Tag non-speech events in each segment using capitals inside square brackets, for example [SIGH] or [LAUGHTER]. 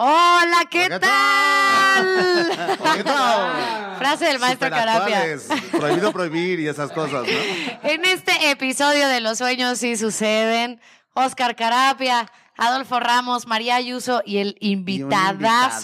Hola, ¿qué ¿Qué tal? ¿Qué tal? [LAUGHS] Frase del maestro Carapia. Prohibido prohibir y esas cosas, ¿no? En este episodio de Los Sueños sí suceden, Oscar Carapia, Adolfo Ramos, María Ayuso y el invitadazo,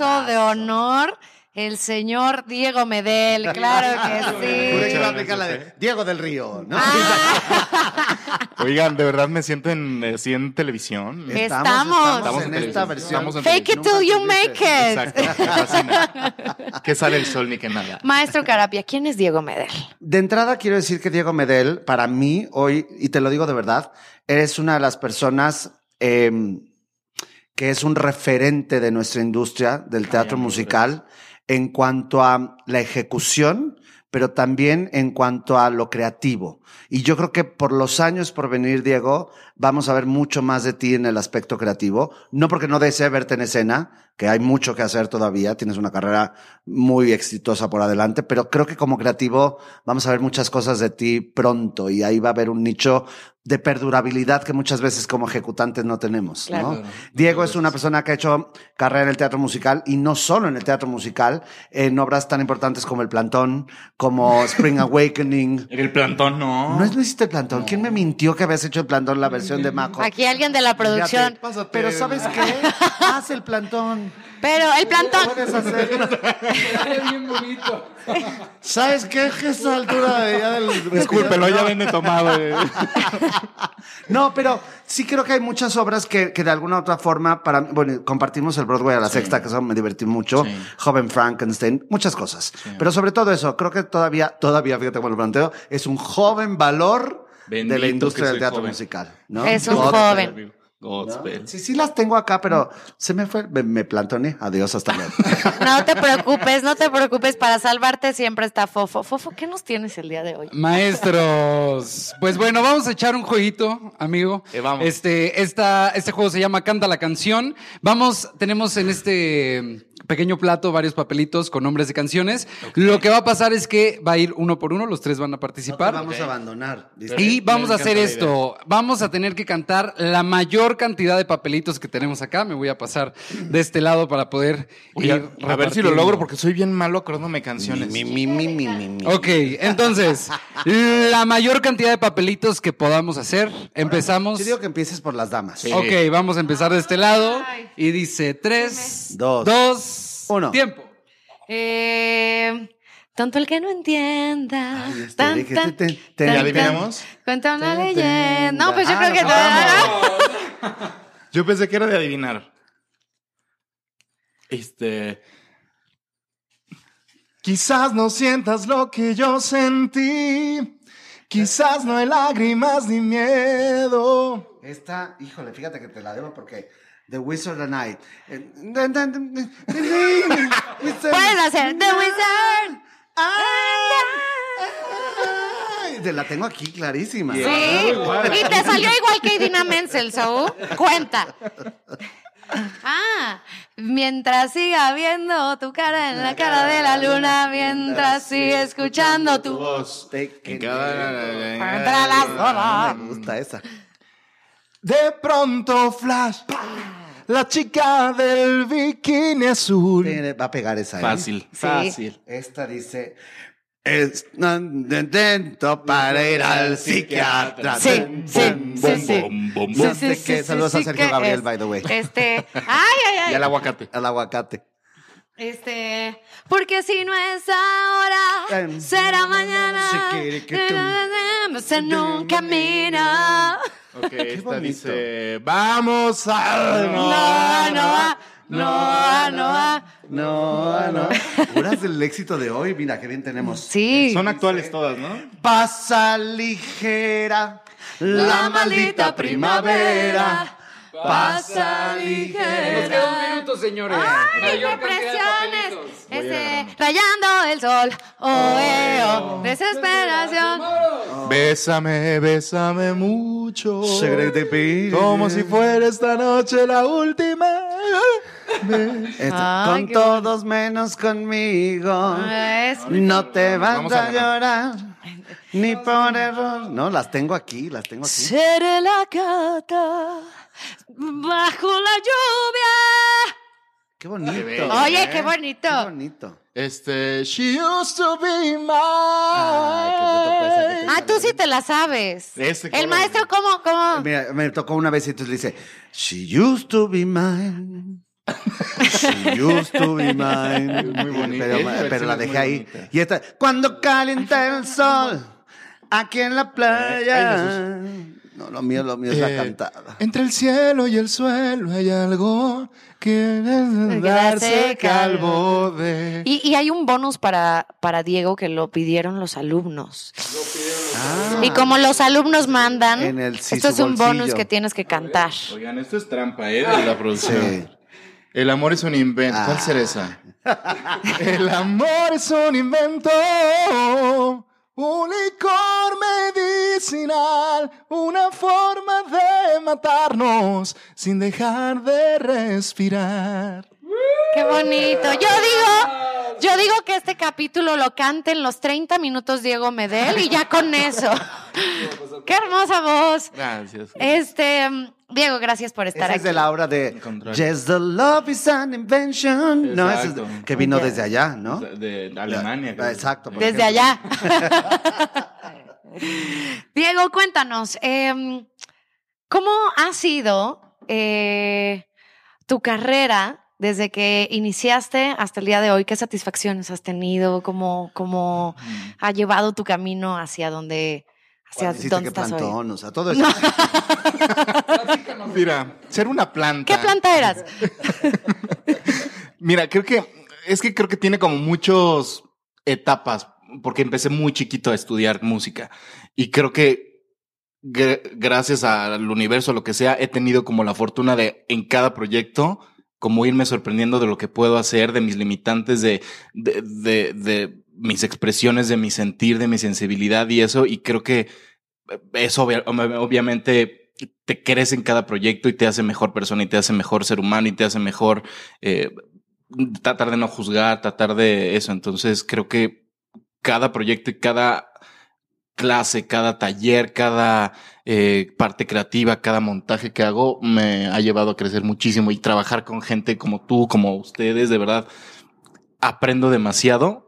invitadazo. de honor, el señor Diego Medel. [LAUGHS] Claro que sí. aplicar de Diego del Río, ¿no? Ah, [LAUGHS] Oigan, de verdad me siento en, eh, sí, en televisión. Estamos. estamos en televisión. esta versión. Estamos en fake it till you make it. Exacto. Que sale el sol ni que nada. Maestro Carapia, ¿quién es Diego Medel? De entrada quiero decir que Diego Medel, para mí hoy, y te lo digo de verdad, eres una de las personas eh, que es un referente de nuestra industria del teatro musical en cuanto a la ejecución, pero también en cuanto a lo creativo. Y yo creo que por los años por venir, Diego, vamos a ver mucho más de ti en el aspecto creativo. No porque no desee verte en escena, que hay mucho que hacer todavía, tienes una carrera muy exitosa por adelante, pero creo que como creativo vamos a ver muchas cosas de ti pronto y ahí va a haber un nicho de perdurabilidad que muchas veces como ejecutantes no tenemos. ¿no? Claro. Diego es una persona que ha hecho carrera en el teatro musical y no solo en el teatro musical, en obras tan importantes como El Plantón, como Spring [LAUGHS] Awakening. En el plantón, no. ¿No es no hiciste el Plantón? ¿Quién me mintió que habías hecho el Plantón, la versión de Maco? Aquí alguien de la producción. Pero ¿sabes qué? [LAUGHS] Haz el Plantón. Pero el plantón. Puedes hacer. [LAUGHS] bien bonito. ¿Sabes qué? Que a esta altura ya del... Discúlpelo, ya venme tomado. eh. No, pero sí creo que hay muchas obras que, que de alguna u otra forma, para bueno, compartimos el Broadway a la sexta, que eso me divertí mucho, Sí. Joven Frankenstein, muchas cosas. Pero sobre todo eso, creo que todavía, todavía, fíjate cómo lo planteo, es un joven valor de la industria del teatro joven. musical. ¿no? Es un Gospel, joven. ¿no? Sí, sí las tengo acá, pero se me fue, me, me plantoné. Adiós, hasta luego. [LAUGHS] No te preocupes, no te preocupes. Para salvarte siempre está Fofo. Fofo, ¿qué nos tienes el día de hoy? Maestros, pues bueno, vamos a echar un jueguito, amigo. Eh, vamos. Este, esta, este juego se llama Canta la canción. Vamos, tenemos en este pequeño plato varios papelitos con nombres de canciones. Lo que va a pasar es que va a ir uno por uno, los tres van a No participar. vamos a abandonar. Y vamos a hacer esto. Vamos a tener que cantar la mayor cantidad de papelitos que tenemos acá. Me voy a pasar de este lado para poder Oye, ir a ver si lo logro porque soy bien malo acordándome canciones. Mi, mi, mi, mi, mi, mi. Ok, entonces, la mayor cantidad de papelitos que podamos hacer. Empezamos. Yo digo que empieces por las damas. Sí. Ok, vamos a empezar de este lado. Y dice tres, Dos. dos, Uno. tiempo. Eh, tonto el que no entienda. Ay, este, Tan, tan, te- te- te- tan, ¿Ya tan. adivinamos? Cuenta una leyenda. No, pues yo Ah, creo que nos te [LAUGHS] Yo pensé que era de adivinar. Este. Quizás no sientas lo que yo sentí. Quizás no hay lágrimas ni miedo. Esta, híjole, fíjate que te la debo porque The Wizard and I. eh, Puedes hacer The Wizard. Ay, Te la tengo aquí clarísima. Sí. Y te salió igual que Idina Menzel, so cuenta. Ah, mientras siga viendo tu cara en la cara de la luna, mientras siga escuchando tu voz. Te- En cada- Contra las olas. Me gusta esa. De pronto, flash. La chica del bikini azul. Va a pegar esa. ¿eh? Fácil, fácil. Esta dice. Es intento para ir al psiquiatra. Sí, sí, sí, sí. Sí, sí, sí, sí, saludos a sí, Sergio Gabriel, es- by the way. Este, ay, ay, ay. Y el aguacate. El aguacate. Este, porque si no es ahora, Em, será mañana. chiquiriquitum. Se un camino. Ok, [LAUGHS] esta bonito. dice. Vamos al. No, no, no, no. No, no. Puras [LAUGHS] del éxito de hoy. Mira, qué bien tenemos. Sí. Son actuales todas, ¿no? Pasa ligera la maldita primavera. Pasa Nos ligera. queda un minuto, señores. ¡Ay, de depresiones! Este, rayando el sol. Oh, eh, oh, desesperación. Bésame, bésame mucho. Secret de Como si fuera esta noche la última. Ay, con todos menos conmigo. Es- No te vas Vamos a a llorar. Ni por error. No, las tengo aquí, las tengo aquí. Seré la gata bajo la lluvia. Qué bonito. Oye, ¿eh? qué bonito. Qué bonito. Este, she used to be mine. Ay, que te tocó esa que te- Ah, tú sí te la sabes. Ese El maestro, ¿cómo? cómo? Mira, me tocó una vez y entonces le dice, She used to be mine. She used to be mine. Muy bonita. Pero, la dejé ahí. bonita. Y esta, cuando calienta el sol, aquí en la playa. No, lo mío, lo mío es la Eh, cantada. Entre el cielo y el suelo hay algo que darse calvo de. Y, y hay un bonus para, para Diego que lo pidieron los alumnos. Ah. Y como los alumnos mandan, En el sí, esto es un bolsillo. bonus que tienes que cantar. Oigan, esto es trampa, ¿eh? De la producción. Sí. El amor es un invento. ¿Cuál Ah. será esa? [LAUGHS] [LAUGHS] El amor es un invento. Un licor medicinal. Una forma de matarnos sin dejar de respirar. Qué bonito. Yo digo, yo digo que este capítulo lo cante en los 30 minutos Diego Medel y ya con [LAUGHS] eso. [LAUGHS] Qué hermosa voz. Gracias. Este, mm, Diego, gracias por estar Esa aquí. es de la obra de. Yes, the love is an invention. No, es de- que vino desde allá, ¿no? De Alemania. Exacto. Desde ejemplo. allá. [LAUGHS] Diego, cuéntanos, em, ¿cómo ha sido eh, tu carrera desde que iniciaste hasta el día de hoy? ¿Qué satisfacciones has tenido? ¿Cómo, cómo ha llevado tu camino hacia donde, hacia ¿Cuál hiciste dónde estás hoy? plantón? O sea, todo [LAUGHS] eso. Mira, ser una planta. ¿Qué planta eras? [LAUGHS] Mira, creo que es que creo que tiene como muchos etapas, porque empecé muy chiquito a estudiar música y creo que gr- gracias al universo, lo que sea, he tenido como la fortuna de en cada proyecto como irme sorprendiendo de lo que puedo hacer, de mis limitantes, de, de, de, mis expresiones, de mi sentir, de mi sensibilidad y eso. Y creo que eso obvia- obviamente te crece en cada proyecto y te hace mejor persona y te hace mejor ser humano y te hace mejor eh, tratar de no juzgar, tratar de eso. Entonces creo que cada proyecto y cada clase, cada taller, cada eh, parte creativa, cada montaje que hago me ha llevado a crecer muchísimo y trabajar con gente como tú, como ustedes, de verdad, aprendo demasiado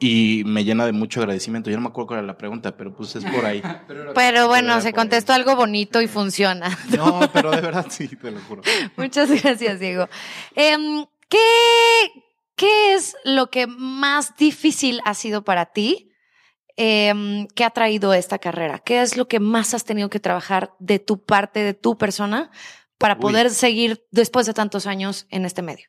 y me llena de mucho agradecimiento. Yo no me acuerdo cuál era la pregunta, pero pues es por ahí. [LAUGHS] Pero bueno, se ahí. contestó algo bonito y funciona. [LAUGHS] No, pero de verdad sí, te lo juro. [LAUGHS] Muchas gracias, Diego. Em, ¿qué, ¿Qué es lo que más difícil ha sido para ti? Em, ¿Qué ha traído esta carrera? ¿Qué es lo que más has tenido que trabajar de tu parte, de tu persona, para Uy. poder seguir después de tantos años en este medio?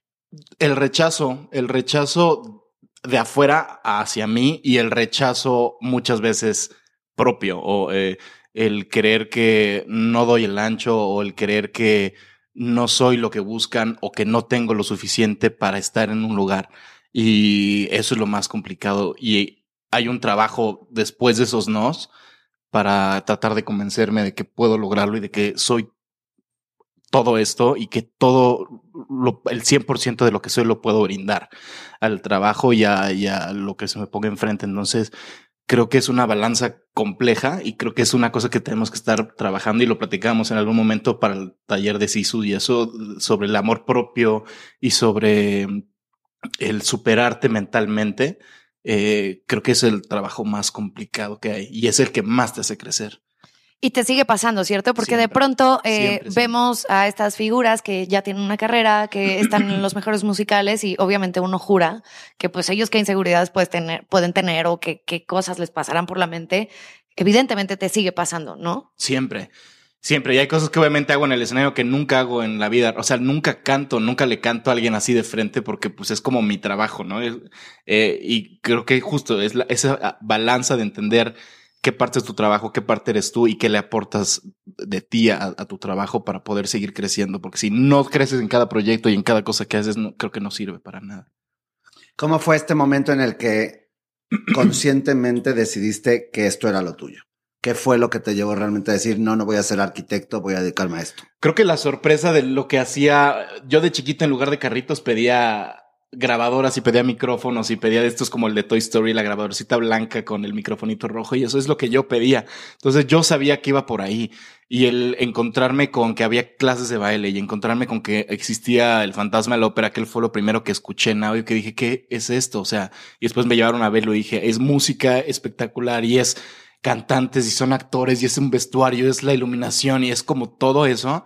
El rechazo, el rechazo de afuera hacia mí y el rechazo muchas veces propio o eh, el creer que no doy el ancho o el creer que no soy lo que buscan o que no tengo lo suficiente para estar en un lugar. Y eso es lo más complicado. Y hay un trabajo después de esos nos para tratar de convencerme de que puedo lograrlo y de que soy todo esto y que todo lo- el 100% de lo que soy lo puedo brindar al trabajo y a, y a lo que se me ponga enfrente. Entonces, creo que es una balanza compleja y creo que es una cosa que tenemos que estar trabajando y lo platicamos en algún momento para el taller de Sisu y eso sobre el amor propio y sobre el superarte mentalmente. Eh, creo que es el trabajo más complicado que hay y es el que más te hace crecer. Y te sigue pasando, ¿cierto? Porque de pronto eh, Siempre, siempre. vemos a estas figuras que ya tienen una carrera, que [CLEARS THROAT] están en los mejores musicales y obviamente uno jura que pues ellos qué inseguridades puedes tener, pueden tener o qué cosas les pasarán por la mente. Evidentemente te sigue pasando, ¿no? Siempre, siempre. Y hay cosas que obviamente hago en el escenario que nunca hago en la vida. O sea, nunca canto, nunca le canto a alguien así de frente porque pues es como mi trabajo, ¿no? Eh, y creo que justo es la- esa balanza de entender qué parte es tu trabajo, qué parte eres tú y qué le aportas de ti a, a tu trabajo para poder seguir creciendo. Porque si no creces en cada proyecto y en cada cosa que haces, no, creo que no sirve para nada. ¿Cómo fue este momento en el que [CLEARS THROAT] conscientemente decidiste que esto era lo tuyo? ¿Qué fue lo que te llevó realmente a decir, no, no voy a ser arquitecto, voy a dedicarme a esto? Creo que la sorpresa de lo que hacía, yo de chiquito en lugar de carritos pedía grabadoras y pedía micrófonos y pedía de estos como el de Toy Story, la grabadorcita blanca con el microfonito rojo y eso es lo que yo pedía. Entonces yo sabía que iba por ahí y el encontrarme con que había clases de baile y encontrarme con que existía el fantasma de la ópera, que fue lo primero que escuché en audio que dije, ¿qué es esto? O sea, y después me llevaron a verlo y dije, es música espectacular y es cantantes y son actores y es un vestuario, es la iluminación y es como todo eso.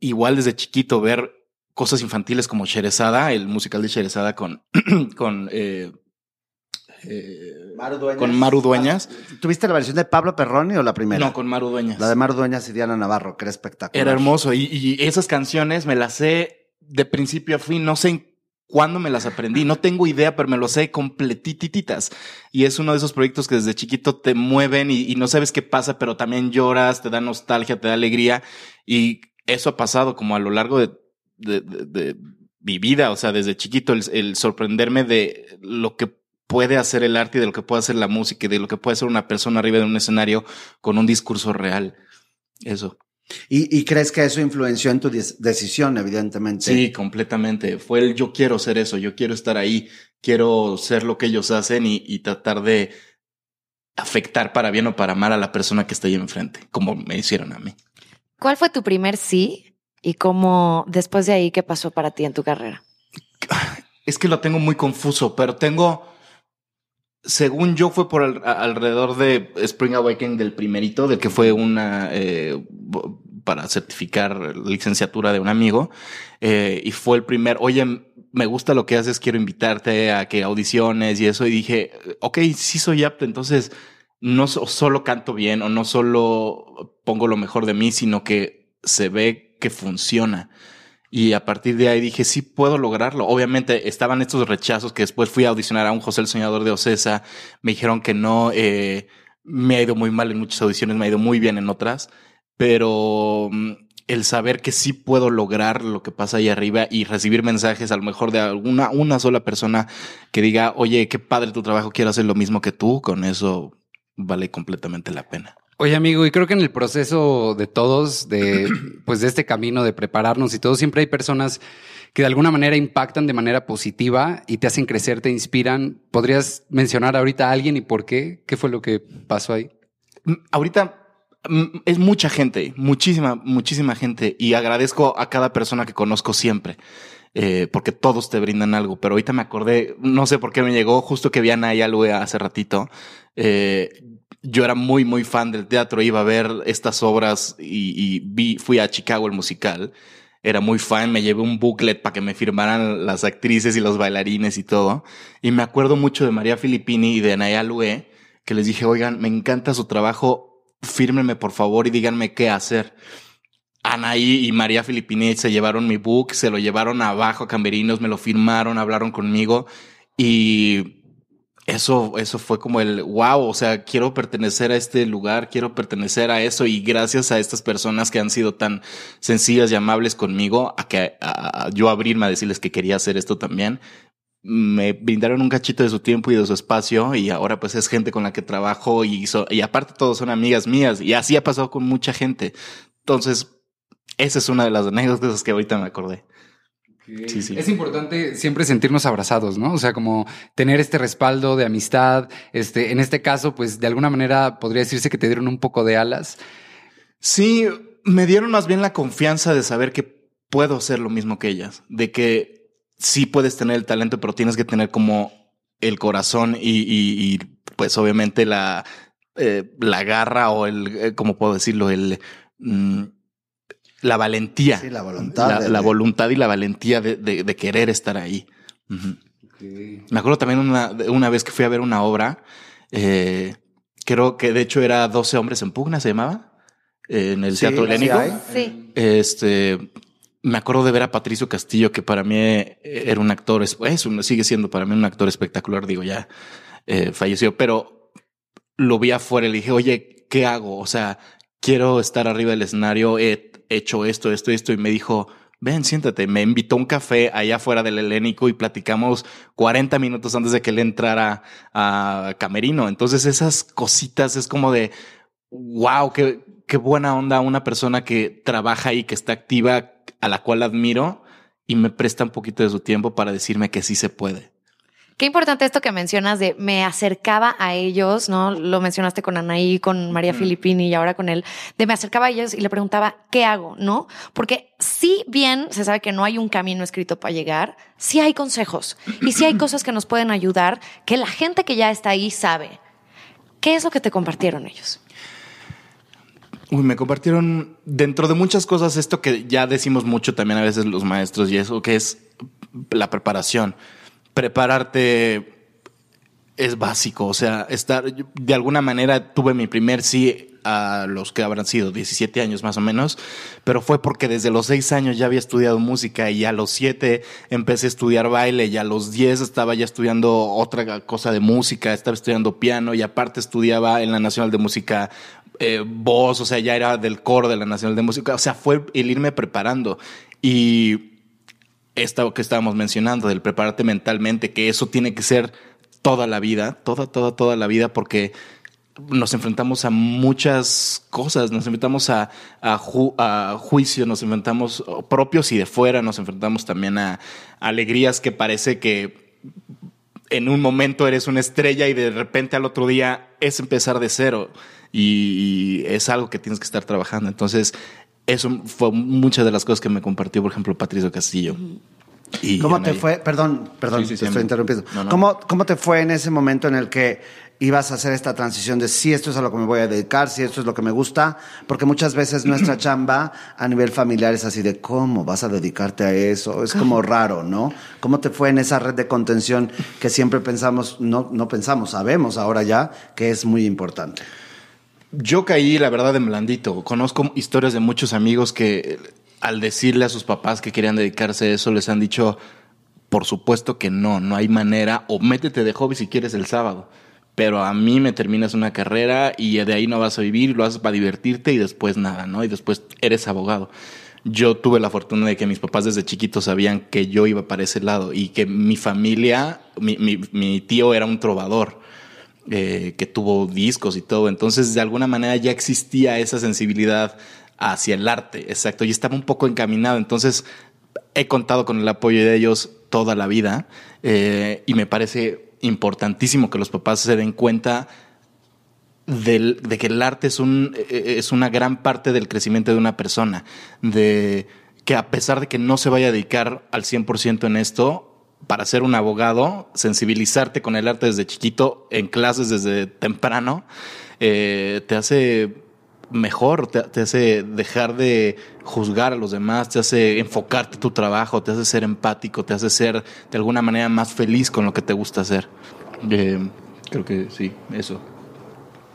Igual desde chiquito ver cosas infantiles como Sherezada, el musical de Sherezada con, [CLEARS THROAT] con, eh, eh, Maru Dueñas. con Maru Dueñas. ¿Tuviste la versión de Pablo Perroni o la primera? No, con Maru Dueñas. La de Maru Dueñas y Diana Navarro, que era espectacular. Era hermoso. Y, y esas canciones me las sé de principio a fin. No sé en cuándo me las aprendí. No tengo idea, pero me lo sé completititas. Y es uno de esos proyectos que desde chiquito te mueven y, no sabes qué pasa, pero también lloras, te da nostalgia, te da alegría. Y eso ha pasado como a lo largo de, mi vida, o sea, desde chiquito, el, el, sorprenderme de lo que puede hacer el arte y de lo que puede hacer la música y de lo que puede hacer una persona arriba de un escenario con un discurso real. Eso. ¿Y, y crees que eso influenció en tu decisión, evidentemente? Sí, completamente. Fue el yo quiero ser eso, yo quiero estar ahí, quiero ser lo que ellos hacen y, y tratar de afectar para bien o para mal a la persona que está ahí enfrente, como me hicieron a mí. ¿Cuál fue tu primer sí ¿Y cómo, después de ahí, qué pasó para ti en tu carrera? Es que lo tengo muy confuso, pero tengo, según yo, fue por al, alrededor de Spring Awakening del primerito, del que fue una, eh, para certificar licenciatura de un amigo, eh, y fue el primer, oye, me gusta lo que haces, quiero invitarte a que audiciones y eso, y dije, ok, sí soy apto, entonces no solo canto bien o no solo pongo lo mejor de mí, sino que se ve que funciona. Y a partir de ahí dije, sí puedo lograrlo. Obviamente estaban estos rechazos que después fui a audicionar a un José el Soñador de Ocesa. Me dijeron que no, eh, me ha ido muy mal en muchas audiciones, me ha ido muy bien en otras. Pero mm, el saber que sí puedo lograr lo que pasa ahí arriba y recibir mensajes a lo mejor de alguna, una sola persona que diga, oye, qué padre tu trabajo, quiero hacer lo mismo que tú, con eso vale completamente la pena. Oye, amigo, y creo que en el proceso de todos, de [CLEARS THROAT] pues de este camino de prepararnos y todo, siempre hay personas que de alguna manera impactan de manera positiva y te hacen crecer, te inspiran. ¿Podrías mencionar ahorita a alguien y por qué? ¿Qué fue lo que pasó ahí? Mm, ahorita mm, es mucha gente, muchísima, muchísima gente, y agradezco a cada persona que conozco siempre. Eh, porque todos te brindan algo, pero ahorita me acordé, no sé por qué me llegó, justo que vi a Naya hace ratito. Eh, yo era muy, muy fan del teatro, iba a ver estas obras y, vi, fui a Chicago el musical. Era muy fan, me llevé un booklet para que me firmaran las actrices y los bailarines y todo. Y me acuerdo mucho de María Filippini y de Anaya Lue, que les dije, oigan, me encanta su trabajo, fírmenme por favor y díganme qué hacer. Anaí y María Filippini se llevaron mi book, se lo llevaron abajo a Camerinos, me lo firmaron, hablaron conmigo y eso, eso fue como el wow, o sea, quiero pertenecer a este lugar, quiero pertenecer a eso y gracias a estas personas que han sido tan sencillas y amables conmigo, a que yo abrirme a decirles que quería hacer esto también, me brindaron un cachito de su tiempo y de su espacio y ahora pues es gente con la que trabajo y, y aparte todos son amigas mías y así ha pasado con mucha gente. Entonces, esa es una de las anécdotas que ahorita me acordé. Sí, sí. Es importante siempre sentirnos abrazados, ¿no? O sea, como tener este respaldo de amistad. Este, en este caso, pues de alguna manera podría decirse que te dieron un poco de alas. Sí, me dieron más bien la confianza de saber que puedo hacer lo mismo que ellas, de que sí puedes tener el talento, pero tienes que tener como el corazón y, y, y pues obviamente la, eh, la garra o el, eh, ¿cómo puedo decirlo? El, mm, la valentía. Sí, la voluntad. La, de, la voluntad y la valentía de, de, de querer estar ahí. Uh -huh. okay. Me acuerdo también una, una vez que fui a ver una obra, eh, creo que de hecho era 12 hombres en pugna, se llamaba, eh, en el sí, Teatro Helénico. Sí. Este, me acuerdo de ver a Patricio Castillo, que para mí era un actor, es, sigue siendo para mí un actor espectacular, digo, ya eh, falleció, pero lo vi afuera y le dije, oye, ¿qué hago? O sea, quiero estar arriba del escenario, he hecho esto, esto, esto, y me dijo, ven, siéntate. Me invitó a un café allá afuera del Helénico y platicamos 40 minutos antes de que él entrara a Camerino. Entonces esas cositas es como de, wow, qué, qué buena onda una persona que trabaja y que está activa, a la cual admiro y me presta un poquito de su tiempo para decirme que sí se puede. Qué importante esto que mencionas de me acercaba a ellos, ¿no? Lo mencionaste con Anaí, con María Filippini y ahora con él, de me acercaba a ellos y le preguntaba, ¿qué hago? ¿No? Porque si bien se sabe que no hay un camino escrito para llegar, sí hay consejos y sí hay [CLEARS THROAT] cosas que nos pueden ayudar que la gente que ya está ahí sabe. ¿Qué es lo que te compartieron ellos? Uy, me compartieron dentro de muchas cosas esto que ya decimos mucho también a veces los maestros y eso que es la preparación prepararte es básico. O sea, estar, de alguna manera tuve mi primer sí a los que habrán sido 17 años más o menos, pero fue porque desde los 6 años ya había estudiado música y a los 7 empecé a estudiar baile y a los 10 estaba ya estudiando otra cosa de música, estaba estudiando piano y aparte estudiaba en la Nacional de Música eh, voz, o sea, ya era del coro de la Nacional de Música, o sea, fue el irme preparando y esto que estábamos mencionando, del prepararte mentalmente, que eso tiene que ser toda la vida, toda, toda, toda la vida, porque nos enfrentamos a muchas cosas, nos enfrentamos a, juicios, nos enfrentamos propios y de fuera, nos enfrentamos también a, alegrías que parece que en un momento eres una estrella y de repente al otro día es empezar de cero y, es algo que tienes que estar trabajando. Entonces, eso fue muchas de las cosas que me compartió, por ejemplo, Patricio Castillo. y ¿Cómo te fue? Perdón, perdón, te estoy interrumpiendo. ¿Cómo, ¿Cómo te fue en ese momento en el que ibas a hacer esta transición de si esto es a lo que me voy a dedicar, si esto es lo que me gusta? Porque muchas veces nuestra [CLEARS THROAT] chamba a nivel familiar es así de cómo vas a dedicarte a eso. Es como raro, ¿no? ¿Cómo te fue en esa red de contención que siempre pensamos, no, no pensamos, sabemos ahora ya que es muy importante? Yo caí, la verdad, en blandito. Conozco historias de muchos amigos que al decirle a sus papás que querían dedicarse a eso, les han dicho, por supuesto que no, no hay manera, o métete de hobby si quieres el sábado. Pero a mí me terminas una carrera y de ahí no vas a vivir, lo haces para divertirte y después nada, ¿no? Y después eres abogado. Yo tuve la fortuna de que mis papás desde chiquitos sabían que yo iba para ese lado y que mi familia, mi, tío era un trovador. Eh, que tuvo discos y todo. Entonces, de alguna manera ya existía esa sensibilidad hacia el arte, exacto, y estaba un poco encaminado. Entonces, he contado con el apoyo de ellos toda la vida eh, y me parece importantísimo que los papás se den cuenta de que el arte es, un, eh, es una gran parte del crecimiento de una persona, de que a pesar de que no se vaya a dedicar al 100% en esto, para ser un abogado, sensibilizarte con el arte desde chiquito, en clases desde temprano, eh, te hace mejor, te, hace dejar de juzgar a los demás, te hace enfocarte tu trabajo, te hace ser empático, te hace ser de alguna manera más feliz con lo que te gusta hacer. Eh, creo que sí, eso.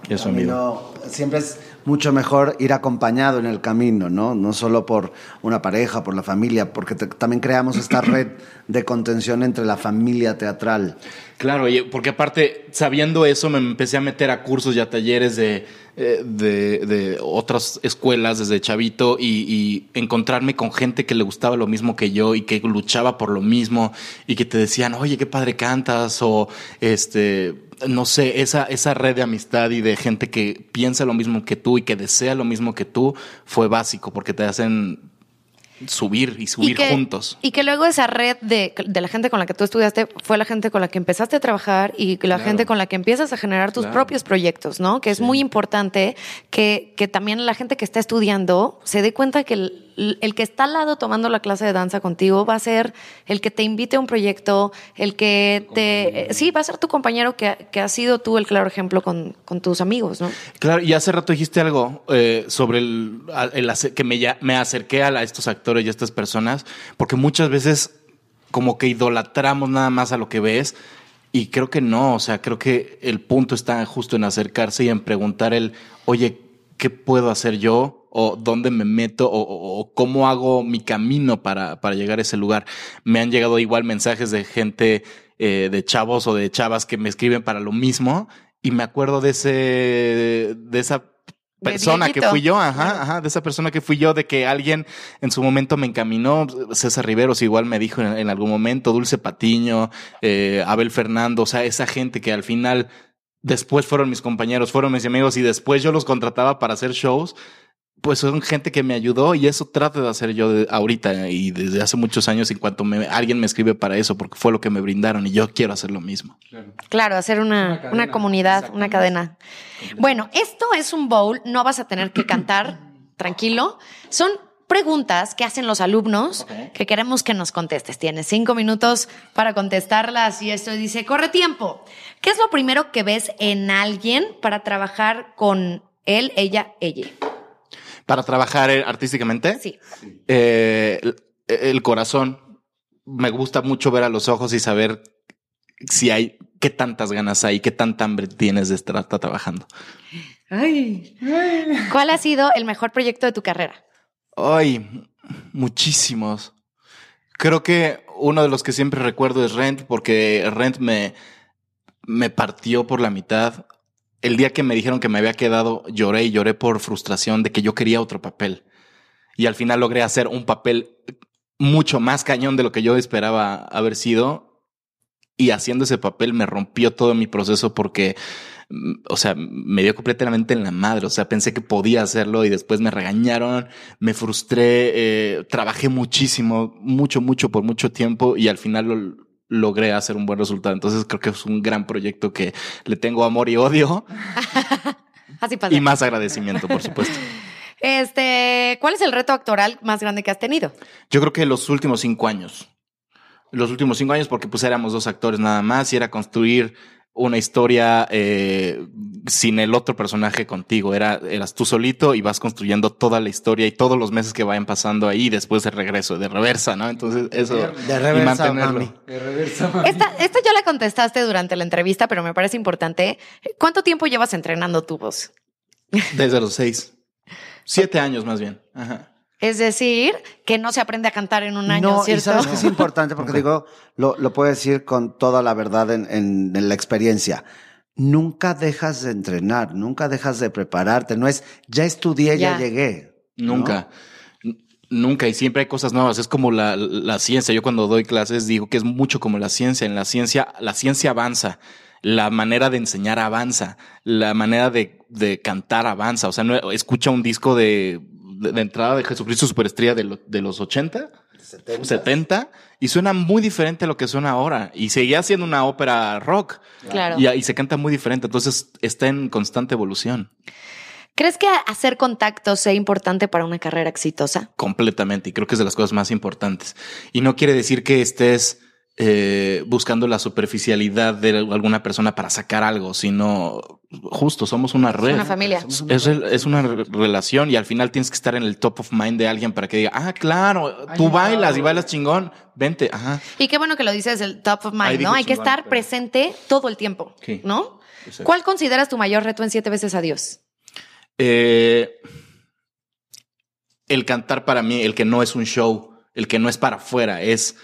Eso, amigo. Siempre es mucho mejor ir acompañado en el camino, ¿no? No solo por una pareja, por la familia, porque también creamos esta [CLEARS THROAT] red de contención entre la familia teatral. Claro, porque aparte, sabiendo eso, me empecé a meter a cursos y a talleres de, eh, de, otras escuelas desde chavito y, y, encontrarme con gente que le gustaba lo mismo que yo y que luchaba por lo mismo y que te decían, oye, qué padre cantas o este no sé, esa, esa red de amistad y de gente que piensa lo mismo que tú y que desea lo mismo que tú fue básico porque te hacen subir y subir juntos. Y que luego esa red de, la gente con la que tú estudiaste fue la gente con la que empezaste a trabajar y la gente con la que empiezas a generar tus propios proyectos, ¿no? Que es muy importante que, que también la gente que está estudiando se dé cuenta que el, el que está al lado tomando la clase de danza contigo va a ser el que te invite a un proyecto, el que te... Sí, va a ser tu compañero que, que has sido tú el claro ejemplo con, con, tus amigos, ¿no? Claro, y hace rato dijiste algo eh, sobre el, que me, me acerqué a estos actores y a estas personas, porque muchas veces como que idolatramos nada más a lo que ves y creo que no, o sea, creo que el punto está justo en acercarse y en preguntar el, oye, ¿qué puedo hacer yo? O dónde me meto o, cómo hago mi camino para, para, llegar a ese lugar. Me han llegado igual mensajes de gente, eh, de chavos o de chavas que me escriben para lo mismo y me acuerdo de ese, de esa persona que fui yo, ajá, ajá, de esa persona que fui yo, de que alguien en su momento me encaminó, César Riveros igual me dijo en, algún momento, Dulce Patiño, eh, Abel Fernando, o sea, esa gente que al final después fueron mis compañeros, fueron mis amigos y después yo los contrataba para hacer shows pues son gente que me ayudó y eso trato de hacer yo de- ahorita y desde hace muchos años en cuanto me, alguien me escribe para eso porque fue lo que me brindaron y yo quiero hacer lo mismo. Claro, hacer una, Una comunidad, una cadena. Bueno, esto es un bowl, no vas a tener que cantar, [CLEARS THROAT] tranquilo. Son preguntas que hacen los alumnos que queremos que nos contestes. Tienes cinco minutos para contestarlas y esto dice, corre tiempo. ¿Qué es lo primero que ves en alguien para trabajar con él, ella, ella? Para trabajar eh, artísticamente, Sí. eh, el, el corazón. Me gusta mucho ver a los ojos y saber si hay, qué tantas ganas hay, qué tanta hambre tienes de estar trabajando. ¿Cuál ha sido el mejor proyecto de tu carrera? Ay, muchísimos. Creo que uno de los que siempre recuerdo es Rent, porque Rent me, me partió por la mitad. El día que me dijeron que me había quedado, lloré y lloré por frustración de que yo quería otro papel. Y al final logré hacer un papel mucho más cañón de lo que yo esperaba haber sido. Y haciendo ese papel me rompió todo mi proceso porque mm, o sea, me dio completamente en la madre. O sea, pensé que podía hacerlo y después me regañaron, me frustré, eh, trabajé muchísimo, mucho, mucho por mucho tiempo y al final lo logré hacer un buen resultado. Entonces creo que es un gran proyecto que le tengo amor y odio [LAUGHS] Así pasa. y más agradecimiento, por supuesto. [LAUGHS] Este, ¿cuál es el reto actoral más grande que has tenido? Yo creo que los últimos cinco años. Los últimos cinco años, porque pues éramos dos actores nada más y era construir una historia eh, sin el otro personaje contigo. Era, eras tú solito y vas construyendo toda la historia y todos los meses que vayan pasando ahí después de regreso, de reversa, ¿no? Entonces, eso. De y reversa, mantenerlo. mami. Esta, esta ya la contestaste durante la entrevista, pero me parece importante. ¿Cuánto tiempo llevas entrenando tu voz? Desde los seis. Siete años más bien. Ajá. Es decir, que no se aprende a cantar en un año, no, y ¿cierto? sabes que es [LAUGHS] importante porque digo, lo, lo puedo decir con toda la verdad en, en- en la experiencia. Nunca dejas de entrenar, nunca dejas de prepararte. No es, ya estudié, ya, Ya. llegué. ¿no? Nunca. Nunca, y siempre hay cosas nuevas. Es como la, la ciencia. Yo cuando doy clases digo que es mucho como la ciencia. En la ciencia, la ciencia avanza. La manera de enseñar avanza. La manera de, de cantar avanza. O sea, no, escucha un disco de, de, de entrada de Jesucristo Superestrella de, lo- de los 80, 70, y suena muy diferente a lo que suena ahora. Y seguía siendo una ópera rock. Claro. Y, y se canta muy diferente. Entonces está en constante evolución. ¿Crees que hacer contactos sea importante para una carrera exitosa? completamente y creo que es de las cosas más importantes. Y no quiere decir que estés eh, buscando la superficialidad de alguna persona para sacar algo, sino justo somos una red. Una familia. Es, es una re- relación y al final tienes que estar en el top of mind de alguien para que diga, ah, claro, tú bailas y bailas chingón, vente, ajá. Y qué bueno que lo dices, el top of mind, ¿no? Hay que estar pero- presente todo el tiempo, Sí. ¿no? ¿Cuál consideras tu mayor reto en siete veces a Dios? Eh, el cantar para mí, el que no es un show, el que no es para afuera, es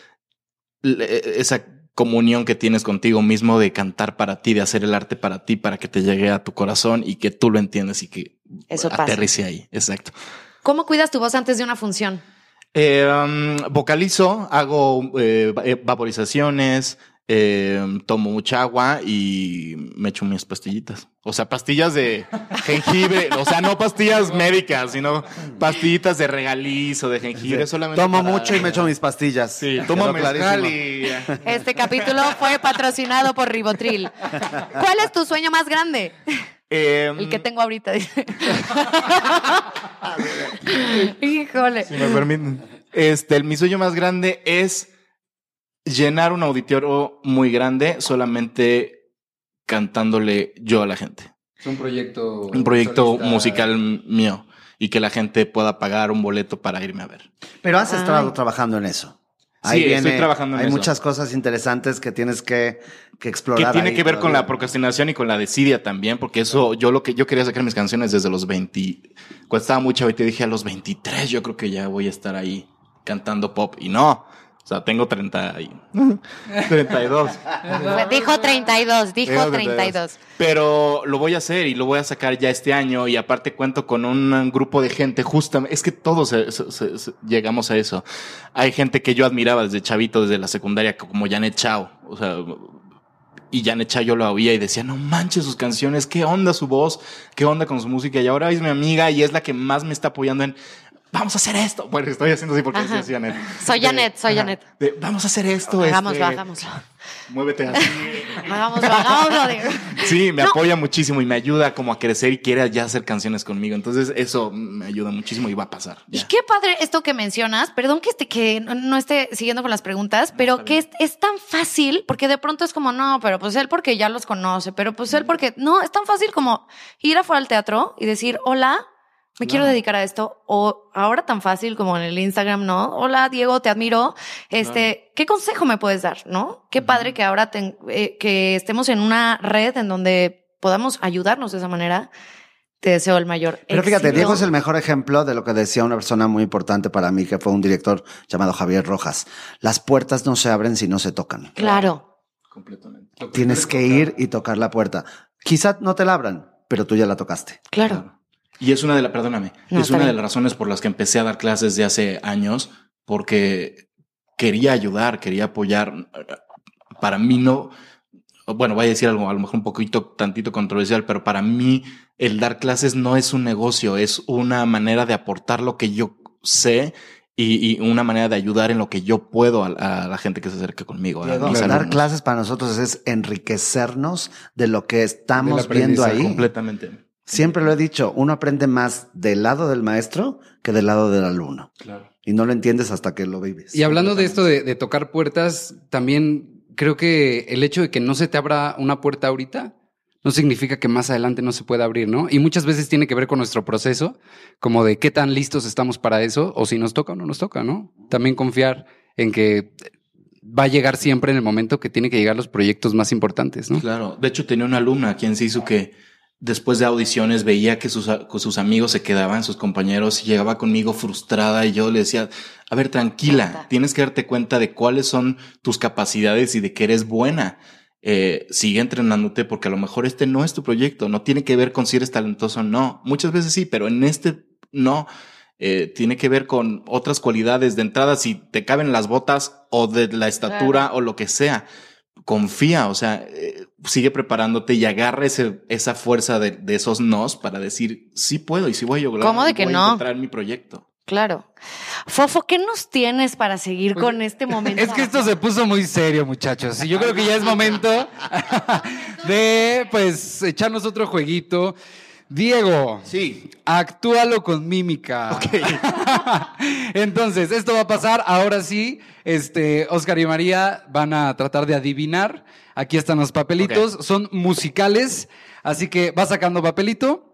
esa comunión que tienes contigo mismo de cantar para ti, de hacer el arte para ti, para que te llegue a tu corazón y que tú lo entiendas y que Eso pasa. aterrice ahí. Exacto. ¿Cómo cuidas tu voz antes de una función? Eh, um, vocalizo, hago eh, eh, vaporizaciones, eh, tomo mucha agua y me echo mis pastillitas. O sea, pastillas de jengibre, o sea, no pastillas [LAUGHS] médicas, sino pastillitas de regaliz o de jengibre. Solamente Tomo para- mucho y me echo mis pastillas. Sí, tomo y... [LAUGHS] Este capítulo fue patrocinado por Ribotril. ¿Cuál es tu sueño más grande? Eh, El que tengo ahorita. dice. [LAUGHS] Híjole. si me permiten. Este, el- mi sueño más grande es llenar un auditorio muy grande solamente cantándole yo a la gente. Es un proyecto. un proyecto solista. musical mío y que la gente pueda pagar un boleto para irme a ver. Pero has Ay. estado trabajando en eso. Sí, estoy trabajando en hay eso. muchas cosas interesantes que tienes que, que Que explorar. tiene ahí que ver con la procrastinación y con la desidia también, porque eso, yo lo que yo quería sacar mis canciones desde los 20, cuando estaba muy chavito dije a los 23 yo creo que ya voy a estar ahí cantando pop y no, o sea, tengo 30 y [LAUGHS] 32. Dijo 32, dijo Tengo 32. Pero lo voy a hacer y lo voy a sacar ya este año y aparte cuento con un grupo de gente justamente, es que todos se- se- se- se- llegamos a eso. Hay gente que yo admiraba desde chavito, desde la secundaria, como Janet Chao. O sea, y Janet Cha yo la oía y decía, no manches sus canciones, qué onda su voz, qué onda con su música. Y ahora es mi amiga y es la que más me está apoyando en, vamos a hacer esto. Bueno, estoy haciendo así porque Ajá. es Janet. Soy Janet, soy ajá, Janet. de, vamos a hacer esto. Hagámoslo, este, hagámoslo. Muévete así. [LAUGHS] Hagámoslo, hagámoslo. Sí, me No. apoya muchísimo y me ayuda como a crecer y quiere ya hacer canciones conmigo. Entonces eso me ayuda muchísimo y va a pasar. Y ya. qué padre esto que mencionas, perdón que, este, que no- esté siguiendo con las preguntas, pero que es, es tan fácil, porque de pronto es como, no, pero pues él porque ya los conoce, pero pues él porque, no, es tan fácil como ir afuera al teatro y decir, hola, me quiero dedicar a esto, o ahora tan fácil como en el Instagram, ¿no? Hola, Diego, te admiro, este, ¿qué consejo me puedes dar, no? Qué padre que ahora ten- eh, que estemos en una red en donde podamos ayudarnos de esa manera. Te deseo el mayor Pero fíjate, éxito. Diego es el mejor ejemplo de lo que decía una persona muy importante para mí, que fue un director llamado Javier Rojas. Las puertas no se abren si no se tocan. Claro. Completamente. Tienes que ir y tocar la puerta. Quizá no te la abran, pero tú ya la tocaste. Claro. Y es una de las, perdóname, No, es una de las razones por las que empecé a dar clases de hace años, porque quería ayudar, quería apoyar. Para mí no, bueno, voy a decir algo a lo mejor un poquito, tantito controversial, pero para mí el dar clases no es un negocio, es una manera de aportar lo que yo sé y, y una manera de ayudar en lo que yo puedo a, a la gente que se acerca conmigo. a Diego, dar alumnos. clases para nosotros es enriquecernos de lo que estamos viendo ahí. Completamente. Siempre lo he dicho, uno aprende más del lado del maestro que del lado del alumno. Claro. Y no lo entiendes hasta que lo vives. Y hablando de esto de, de tocar puertas, también creo que el hecho de que no se te abra una puerta ahorita no significa que más adelante no se pueda abrir, ¿no? Y muchas veces tiene que ver con nuestro proceso, como de qué tan listos estamos para eso, o si nos toca o no nos toca, ¿no? También confiar en que va a llegar siempre en el momento que tiene que llegar los proyectos más importantes, ¿no? Claro. De hecho, tenía una alumna quien se hizo que después de audiciones veía que sus, sus amigos se quedaban, sus compañeros, y llegaba conmigo frustrada y yo le decía, a ver, tranquila, tienes que darte cuenta de cuáles son tus capacidades y de que eres buena. Eh, sigue entrenándote porque a lo mejor este no es tu proyecto, no tiene que ver con si eres talentoso o no. Muchas veces sí, pero en este no. Eh, tiene que ver con otras cualidades de entrada, si te caben las botas o de la estatura o lo que sea confía, o sea, eh, sigue preparándote y agarra ese, esa fuerza de, de esos nos para decir, sí puedo y sí voy a lograr. ¿Cómo de que voy a no? encontrar mi proyecto. Claro. Fofo, ¿qué nos tienes para seguir con este momento? Es que esto se puso muy serio, muchachos. Y yo creo que ya es momento [LAUGHS] [LAUGHS] de, pues, echarnos otro jueguito. Diego, Sí. actúalo con mímica. [LAUGHS] Entonces, esto va a pasar. Ahora sí, este, Oscar y María van a tratar de adivinar. Aquí están los papelitos. Son musicales. Así que vas sacando papelito.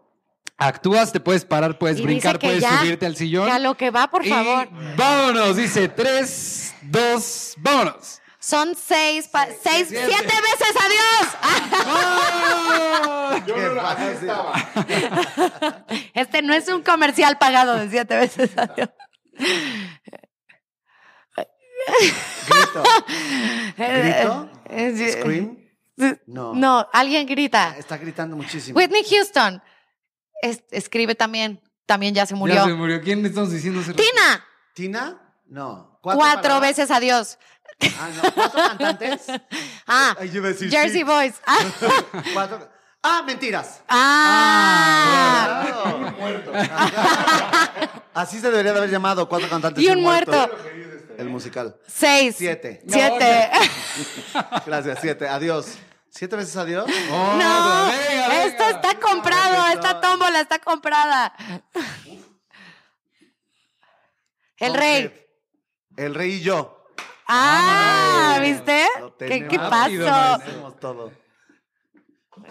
Actúas, te puedes parar, puedes Y brincar, puedes ya, subirte al sillón. que a lo que va, por Y favor. vámonos, dice tres, dos, vámonos. Son seis, pa- seis, siete veces adiós. [LAUGHS] Este no es un comercial pagado de siete veces adiós. Grito. ¿Grito? Eh, ¿Scream? No. No, alguien grita. Está gritando muchísimo. Whitney Houston. Es- escribe también. También ya se murió. Ya se murió. ¿Quién le estamos diciendo? Tina. ¿Tina? No. Cuatro, veces adiós. Ah, no. ¿Cuatro cantantes? [LAUGHS] Ah, Ay, yo iba a decir Jersey sí. Boys. Ah, [LAUGHS] Cuatro. Ah, mentiras. ah. Claro. [LAUGHS] Así se debería de haber llamado Cuatro cantantes Y un muerto. El musical. Seis. Siete. Siete. Gracias, siete. Adiós. ¿Siete veces adiós? No, venga, venga. esto está comprado, esta tómbola está comprada. El rey. El rey y yo. Ah, ¿viste? Lo ¿Qué, qué pasó? Tenemos todo. [LAUGHS]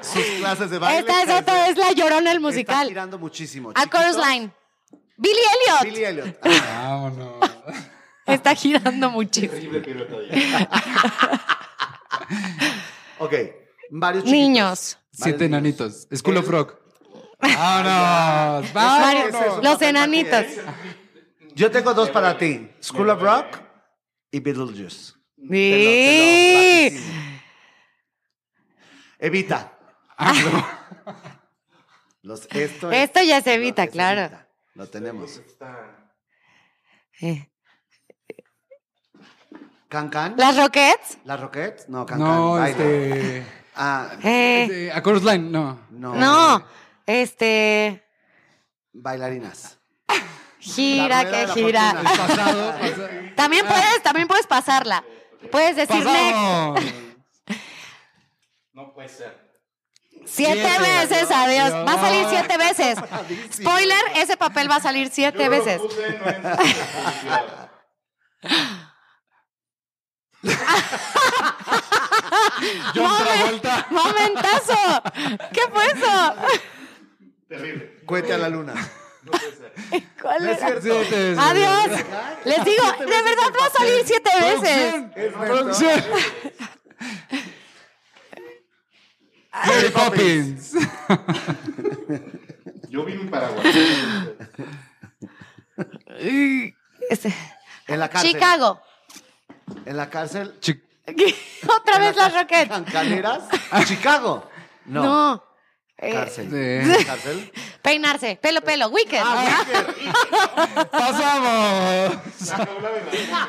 Sus clases de baile. Esta es otra vez la llorona el Está musical. girando muchísimo. A Chorus Line. Billy Elliot. Billy Elliot. [LAUGHS] Vámonos. Está girando muchísimo. [LAUGHS] ok. Varios chiquitos. Niños. Siete niños. enanitos. School of Rock. Vámonos. Vámonos. Los enanitos. Yo tengo dos para ti. School of Rock y Beetlejuice. Te lo- te Sí. lo vaticino. Evita. [LAUGHS] Los, esto, es- Esto ya se evita, es claro. Evita. Lo tenemos. Eh. ¿Can Can? ¿Las Rockets? ¿Las Rockets? No, Can No, este. Ah, Eh, este, A Chorus Line, no. no. no, este. Bailarinas. Gira, que gira. fortuna. Pasado, pasado. También puedes, también puedes pasarla. Puedes decir next. No puede ser. siete Siete. veces, adiós. Va a salir siete veces. [LAUGHS] Spoiler, ese papel va a salir siete veces. [LAUGHS] ¡Momentazo! ¿Qué fue eso? Terrible. Cuete a la luna. [LAUGHS] ¿Cuál No es era? cierto. Siete veces. Adiós. Les digo, de verdad va a salir siete veces. Producción. [LAUGHS] Mary Poppins. [LAUGHS] Yo vi mi Paraguay. Este, En la cárcel. Chicago. En la cárcel. Chi- Otra vez las Rockets. ¿Cancaneras? Chicago. No. No. Eh, Cárcel. Sí. [LAUGHS] Cárcel. peinarse, pelo, pelo, wicked. [LAUGHS] Pasamos.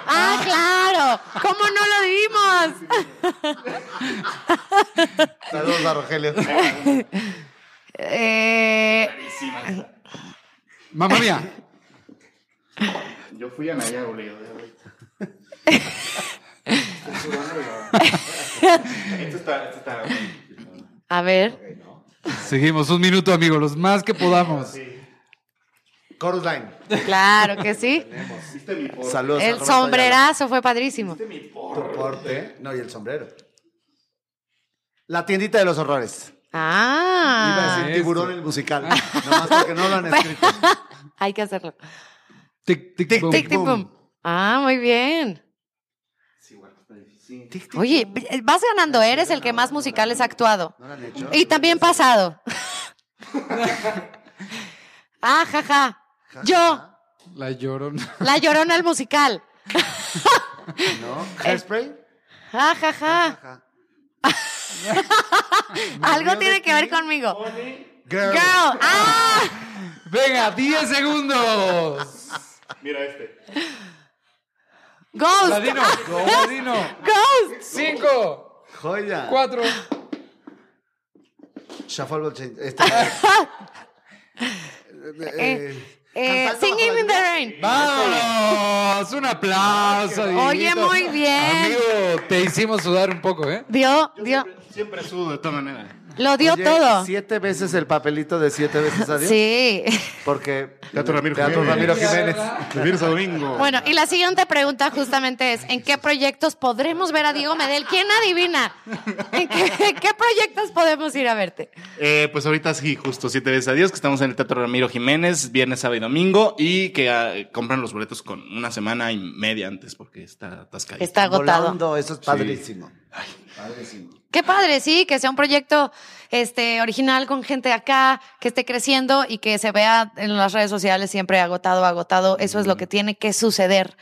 Ah, claro. ¿Cómo no lo vimos? [LAUGHS] Saludos a Rogelio. Eh, Mamá mía. Yo fui a Naya obligado. Esto está, esto está. a ver. Seguimos un minuto, amigos, los más que podamos. Chorus Line. Claro que sí. Saludos a El sombrerazo fue padrísimo. mi Ayala. porte? Tu porte. No, y el sombrero. La tiendita de los horrores. Iba a Ah, decir esto. tiburón el musical. Nomás porque no lo han escrito. [LAUGHS] hay que hacerlo. Tic, tic, Tic, boom. Tic, tic, boom. boom. Ah, muy bien. Sí. Oye, vas ganando, eres el que más musicales ha actuado. ¿No lo han hecho? Y también pasado. [LAUGHS] Ah, jaja. Yo, La llorona. la llorona el musical. [LAUGHS] ¿No? ¿Hairspray? Ah, jaja. [LAUGHS] Algo tiene que ver conmigo. Girl. Girl. Ah, Venga, 10 segundos. Mira este. Ghost. Ladino. Ladino. [LAUGHS] Ghost. 5, Joya. 4. Shuffle change. Este, [LAUGHS] eh, Eh, cantando Singing bajo la in the. Rain. Vamos, un aplauso. Oye, muy bien. Amigo, te hicimos sudar un poco, ¿eh? Dio, dio, Siempre sudo de todas maneras. Lo dio Oye, todo. Siete veces el papelito de siete veces adiós. Sí. Porque. Teatro Ramiro Teatro Jiménez. Ramiro Jiménez. De viernes a domingo. Bueno, y la siguiente pregunta justamente es, ¿en qué proyectos podremos ver a Diego Medel? ¿Quién adivina? ¿En qué, en qué proyectos podemos ir a verte? Eh, pues ahorita sí, justo siete veces adiós, que estamos en el Teatro Ramiro Jiménez, viernes, sábado y domingo, y que ah, compran los boletos con una semana y media antes, porque está atascadito. Está agotado. Volando, eso es padrísimo. Padrísimo. Qué padre, sí, que sea un proyecto este, original con gente acá, que esté creciendo y que se vea en las redes sociales siempre agotado, agotado. Eso es lo que tiene que suceder.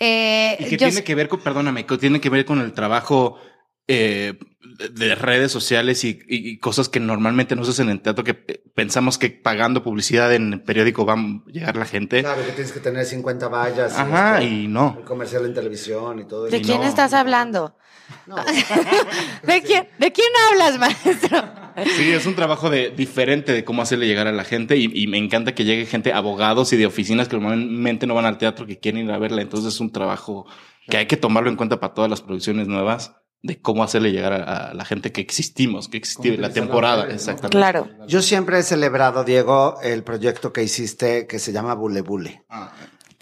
Eh, Y que yo tiene que ver con, perdóname, que tiene que ver con el trabajo eh, de- de redes sociales y, cosas que normalmente no se hacen en teatro, que eh, pensamos que pagando publicidad en el periódico va a llegar la gente. Claro que tienes que tener 50 vallas. y Ajá, esto, y no. El comercial en televisión y todo ¿De eso. quién no. estás hablando? No. [LAUGHS] ¿De quién, ¿De quién hablas, maestro? Sí, es un trabajo de, diferente de cómo hacerle llegar a la gente y, y me encanta que llegue gente, abogados y de oficinas que normalmente no van al teatro, que quieren ir a verla. Entonces es un trabajo que hay que tomarlo en cuenta para todas las producciones nuevas de cómo hacerle llegar a, a la gente que existimos, que existió la temporada. ¿no? Exactamente. Claro. Yo siempre he celebrado, Diego, el proyecto que hiciste que se llama Bule Bule. Ah,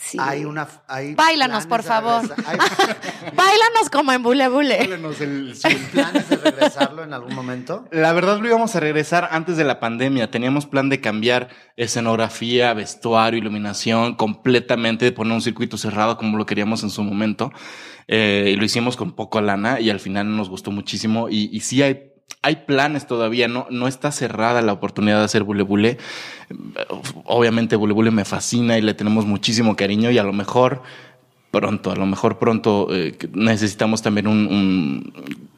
Sí. Hay una. Hay Báilanos, por favor. Hay [LAUGHS] [LAUGHS] Báilanos como en Bule Bule. háblanos el- planes de regresarlo en algún momento. La verdad lo íbamos a regresar antes de la pandemia. Teníamos plan de cambiar escenografía, vestuario, iluminación, completamente de poner un circuito cerrado como lo queríamos en su momento. Eh, y lo hicimos con poco lana y al final nos gustó muchísimo. Y, y sí hay, hay planes todavía. No, no está cerrada la oportunidad de hacer Bule Bule. Obviamente Bule Bule me fascina y le tenemos muchísimo cariño y a lo mejor pronto, a lo mejor pronto eh, necesitamos también un, un,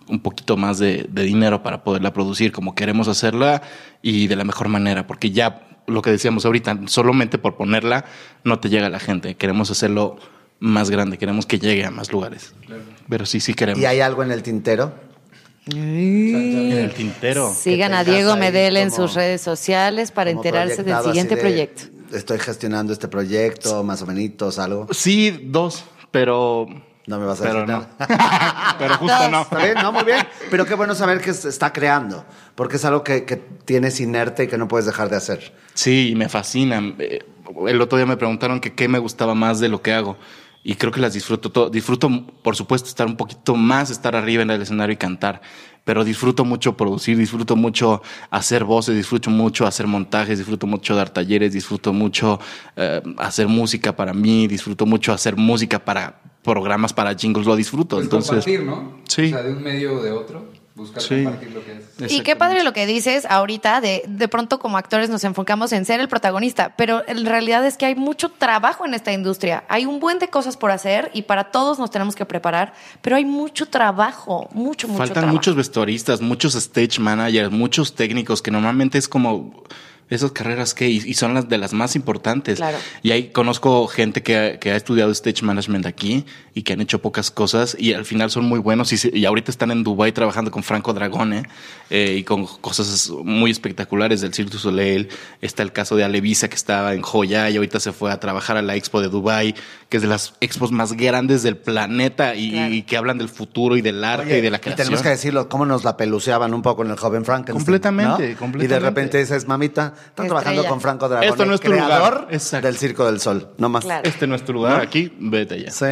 un poquito más de, de dinero para poderla producir como queremos hacerla y de la mejor manera, porque ya lo que decíamos ahorita, solamente por ponerla no te llega a la gente, queremos hacerlo más grande, queremos que llegue a más lugares. Pero sí, sí queremos. ¿Y hay algo en el tintero? En el tintero. Sigan a Diego Medel en sus redes sociales para enterarse del siguiente de, proyecto. Estoy gestionando este proyecto, más o menos, algo. Sí, dos, pero. No me vas a pero decir no. nada. [LAUGHS] pero justo no. Está bien, no, muy bien. Pero qué bueno saber que se está creando, porque es algo que, que tienes inerte y que no puedes dejar de hacer. Sí, y me fascina. Eh, El otro día me preguntaron que qué me gustaba más de lo que hago. Y creo que las disfruto todo. Disfruto, por supuesto, estar un poquito más, estar arriba en el escenario y cantar. Pero disfruto mucho producir, disfruto mucho hacer voces, disfruto mucho hacer montajes, disfruto mucho dar talleres, disfruto mucho eh, hacer música para mí, disfruto mucho hacer música para programas, para jingles, lo disfruto. Pues Entonces, compartir, ¿no? Sí. O sea, de un medio o de otro, buscar Sí. compartir lo que es. Y qué padre lo que dices ahorita, de, de pronto como actores nos enfocamos en ser el protagonista, pero en realidad es que hay mucho trabajo en esta industria, hay un buen de cosas por hacer y para todos nos tenemos que preparar, pero hay mucho trabajo, mucho, mucho Faltan trabajo. muchos vestuaristas, muchos stage managers, muchos técnicos que normalmente es como esas carreras que y y son las de las más importantes. Claro. Y ahí conozco gente que ha, que ha estudiado stage management aquí y que han hecho pocas cosas y al final son muy buenos y, se- y ahorita están en Dubai trabajando con Franco Dragone eh, y con cosas muy espectaculares del Cirque du Soleil. Está el caso de Alevisa que estaba en Joya y ahorita se fue a trabajar a la Expo de Dubai, que es de las expos más grandes del planeta y, Claro. y que hablan del futuro y del arte y de la y creación. tenemos que decirlo, cómo nos la peluceaban un poco en el joven Frankenstein. Completamente, ¿no? Y de completamente. repente dices, mamita, están trabajando con Franco Dragón, Esto no es tu creador lugar. Del Circo del Sol, no más. Claro. Este no es tu lugar, aquí vete ya. Sí.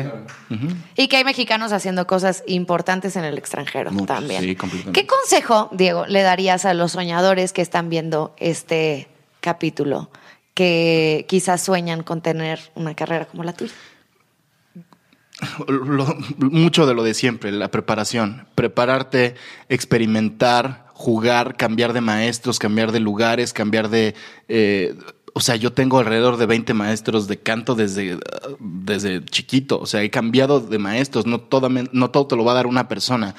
Y que hay mexicanos haciendo cosas importantes en el extranjero también. sí, completamente. ¿Qué consejo, Diego, le darías a los soñadores que están viendo este capítulo, que quizás sueñan con tener una carrera como la tuya? Lo- mucho de lo de siempre, la preparación. Prepararte, experimentar, jugar, cambiar de maestros, cambiar de lugares, cambiar de... eh, o sea, yo tengo alrededor de 20 maestros de canto desde, desde chiquito. O sea, he cambiado de maestros. No, toda, no todo te lo va a dar una persona.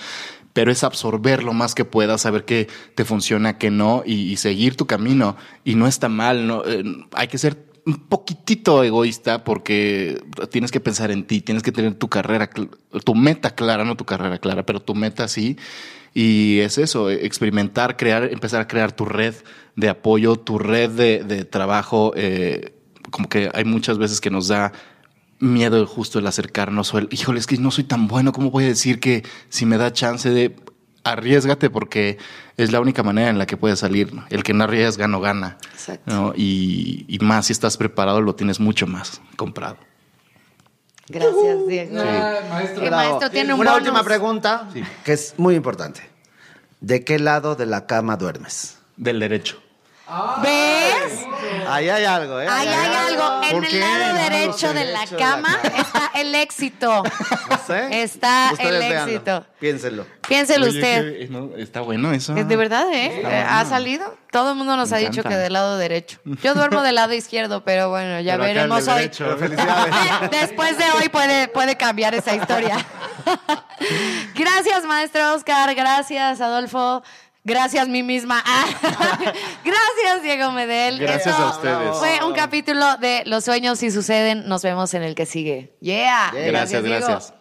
Pero es absorber lo más que puedas, saber qué te funciona, qué no, y, seguir tu camino. Y no está mal. No, Eh, hay que ser un poquitito egoísta porque tienes que pensar en ti, tienes que tener tu carrera, tu meta clara, no tu carrera clara, pero tu meta sí. Y es eso, experimentar, crear, empezar a crear tu red de apoyo, tu red de, de trabajo. eh, como que hay muchas veces que nos da miedo justo el acercarnos o el, híjole, es que no soy tan bueno, ¿cómo voy a decir que si me da chance de arriesgate porque es la única manera en la que puedes salir. El que no arriesga no gana. Exacto. ¿no? Y, y más si estás preparado, lo tienes mucho más comprado. Gracias, Diego. Ah, maestro. El maestro tiene un Una bonus. última pregunta que es muy importante. ¿De qué lado de la cama duermes? Del derecho. ¿Ves? Ahí hay algo, ¿eh? Ahí hay algo. En ¿Por el lado No, no, derecho de la derecho de la cama está el éxito. [LAUGHS] Sé. Está Ustedes el véanlo. éxito. Piénsenlo. Piénselo Oye, usted. que- no, está bueno eso. Es de verdad, ¿eh? Está Eh, bueno. ¿Ha salido? Todo el mundo nos Me ha dicho encanta. que del lado derecho. Yo duermo del lado izquierdo, pero bueno, ya Pero veremos hoy. derecho. Felicidades. [LAUGHS] Después de hoy puede, puede cambiar esa historia. [LAUGHS] Gracias, maestro Oscar. Gracias, Adolfo. Gracias, mí misma. [LAUGHS] Gracias, Diego Medel. Gracias Esto a ustedes. Fue un capítulo de Los sueños si suceden. Nos vemos en el que sigue. Yeah. Yeah. Gracias, Diego. gracias.